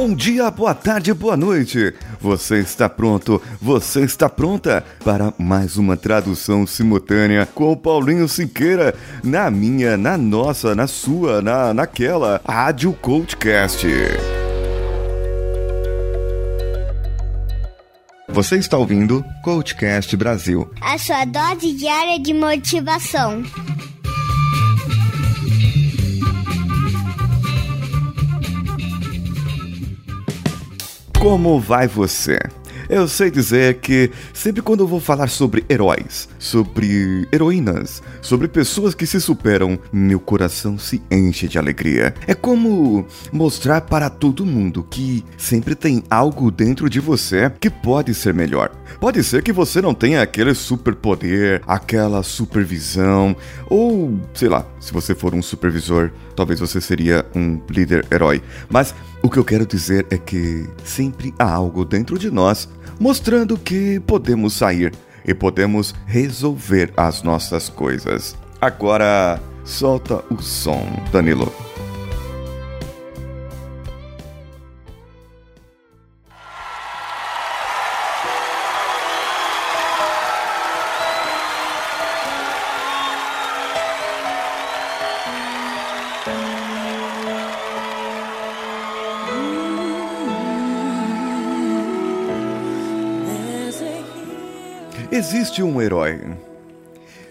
Bom dia, boa tarde, boa noite. Você está pronto? Você está pronta para mais uma tradução simultânea com o Paulinho Siqueira na minha, na nossa, na sua, na naquela Rádio Coachcast. Você está ouvindo Coachcast Brasil. A sua dose diária de motivação. Como vai você? Eu sei dizer que sempre quando eu vou falar sobre heróis, sobre heroínas, sobre pessoas que se superam, meu coração se enche de alegria. É como mostrar para todo mundo que sempre tem algo dentro de você que pode ser melhor. Pode ser que você não tenha aquele superpoder, aquela supervisão, ou sei lá, se você for um supervisor, talvez você seria um líder herói. Mas o que eu quero dizer é que sempre há algo dentro de nós mostrando que podemos sair e podemos resolver as nossas coisas. Agora, solta o som, Danilo. Existe um herói.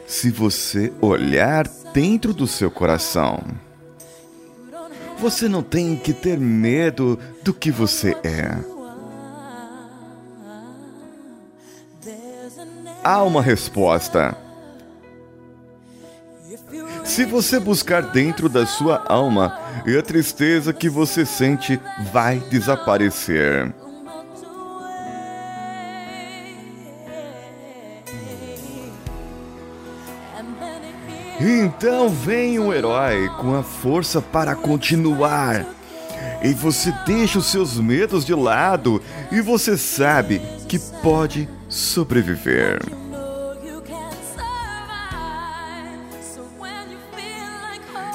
Se você olhar dentro do seu coração, você não tem que ter medo do que você é. Há uma resposta. Se você buscar dentro da sua alma, a tristeza que você sente vai desaparecer. Então vem um herói com a força para continuar. E você deixa os seus medos de lado e você sabe que pode sobreviver.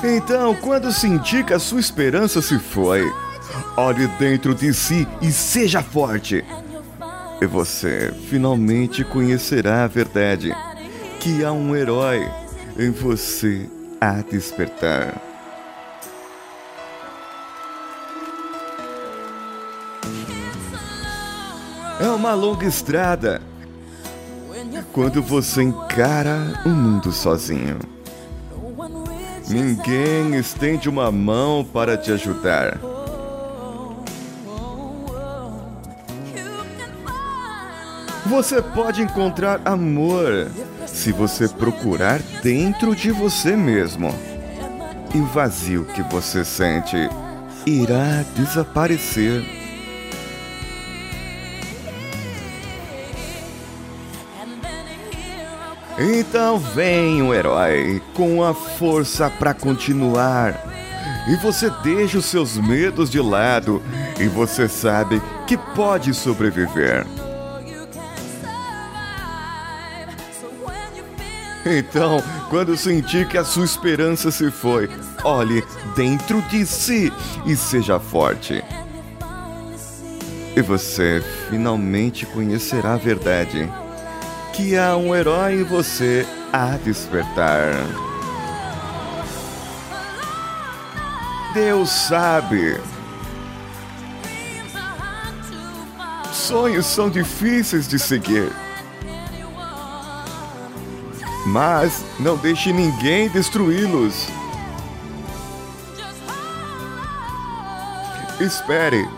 Então, quando sentir que a sua esperança se foi, olhe dentro de si e seja forte. E você finalmente conhecerá a verdade: que há um herói em você a despertar. É uma longa estrada quando você encara o mundo sozinho. Ninguém estende uma mão para te ajudar. Você pode encontrar amor se você procurar dentro de você mesmo. E o vazio que você sente irá desaparecer. Então vem o herói com a força para continuar. E você deixa os seus medos de lado e você sabe que pode sobreviver. Então, quando sentir que a sua esperança se foi, olhe dentro de si e seja forte. E você finalmente conhecerá a verdade: que há um herói em você a despertar. Deus sabe. Sonhos são difíceis de seguir mas não deixe ninguém destruí-los. Espere.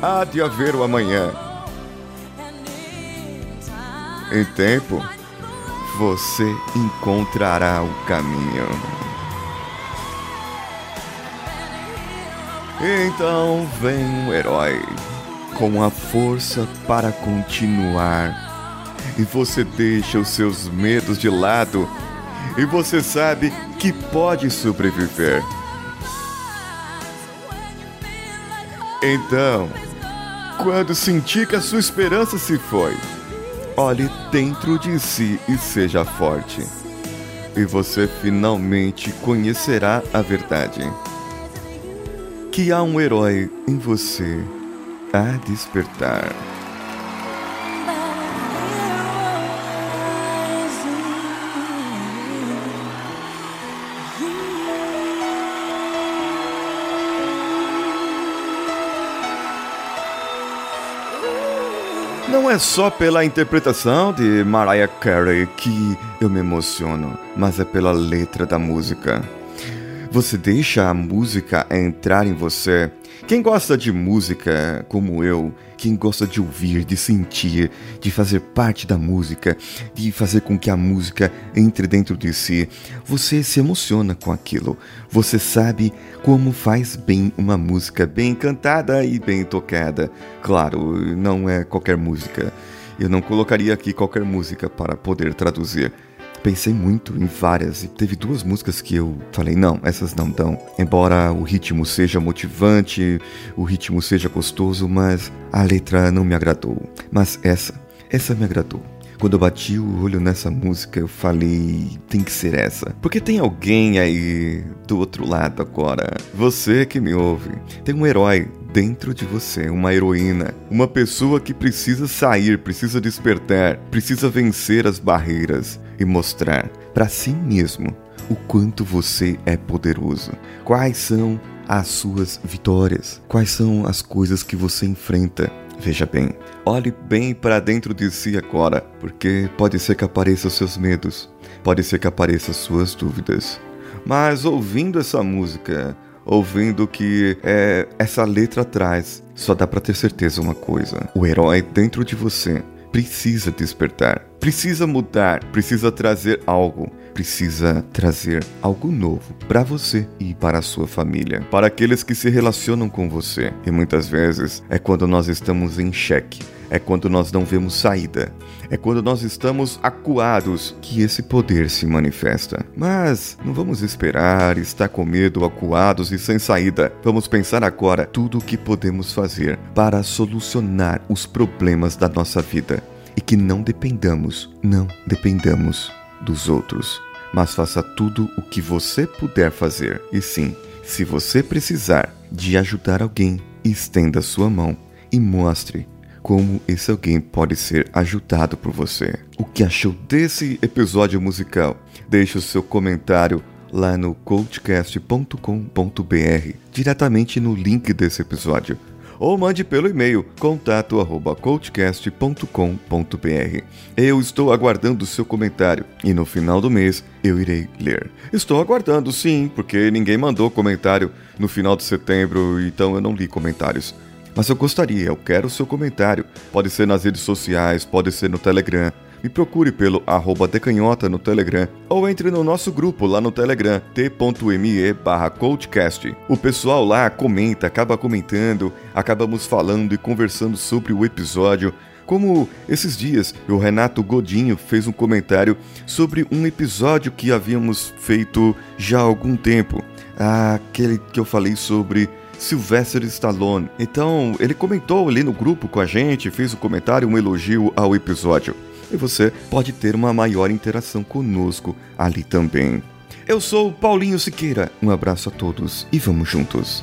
Há de haver o amanhã. Em tempo, você encontrará o caminho. Então vem um herói com a força para continuar e você deixa os seus medos de lado e você sabe que pode sobreviver. Então, quando sentir que a sua esperança se foi, olhe dentro de si e seja forte. E você finalmente conhecerá a verdade. que há um herói em você a despertar. Não é só pela interpretação de Mariah Carey que eu me emociono, mas é pela letra da música. Você deixa a música entrar em você quem gosta de música como eu, quem gosta de ouvir, de sentir, de fazer parte da música, de fazer com que a música entre dentro de si, você se emociona com aquilo. Você sabe como faz bem uma música bem cantada e bem tocada. Claro, não é qualquer música. Eu não colocaria aqui qualquer música para poder traduzir pensei muito em várias e teve duas músicas que eu falei, não, essas não dão. Embora o ritmo seja motivante, o ritmo seja gostoso, mas a letra não me agradou. Mas essa, essa me agradou. Quando eu bati o olho nessa música, eu falei, tem que ser essa. Porque tem alguém aí do outro lado agora. Você que me ouve. Tem um herói dentro de você, uma heroína, uma pessoa que precisa sair, precisa despertar, precisa vencer as barreiras e mostrar para si mesmo o quanto você é poderoso. Quais são as suas vitórias? Quais são as coisas que você enfrenta? Veja bem, olhe bem para dentro de si agora, porque pode ser que apareçam seus medos, pode ser que apareçam suas dúvidas. Mas ouvindo essa música, ouvindo que é, essa letra traz, só dá para ter certeza uma coisa: o herói dentro de você precisa despertar, precisa mudar, precisa trazer algo, precisa trazer algo novo para você e para a sua família, para aqueles que se relacionam com você. E muitas vezes é quando nós estamos em xeque, é quando nós não vemos saída, é quando nós estamos acuados que esse poder se manifesta. Mas não vamos esperar, estar com medo, acuados e sem saída. Vamos pensar agora tudo o que podemos fazer para solucionar os problemas da nossa vida e que não dependamos, não dependamos dos outros. Mas faça tudo o que você puder fazer. E sim, se você precisar de ajudar alguém, estenda sua mão e mostre como esse alguém pode ser ajudado por você. O que achou desse episódio musical? Deixe o seu comentário lá no coachcast.com.br, diretamente no link desse episódio. Ou mande pelo e-mail contato@coachcast.com.br. Eu estou aguardando o seu comentário e no final do mês eu irei ler. Estou aguardando, sim, porque ninguém mandou comentário no final de setembro, então eu não li comentários. Mas eu gostaria, eu quero o seu comentário. Pode ser nas redes sociais, pode ser no Telegram. Me procure pelo arroba decanhota no Telegram ou entre no nosso grupo lá no Telegram, t.me barra coachcast. O pessoal lá comenta, acaba comentando, acabamos falando e conversando sobre o episódio. Como esses dias o Renato Godinho fez um comentário sobre um episódio que havíamos feito já há algum tempo. Aquele que eu falei sobre Sylvester Stallone. Então, ele comentou ali no grupo com a gente, fez um comentário, um elogio ao episódio. E você pode ter uma maior interação conosco ali também. Eu sou Paulinho Siqueira. Um abraço a todos e vamos juntos.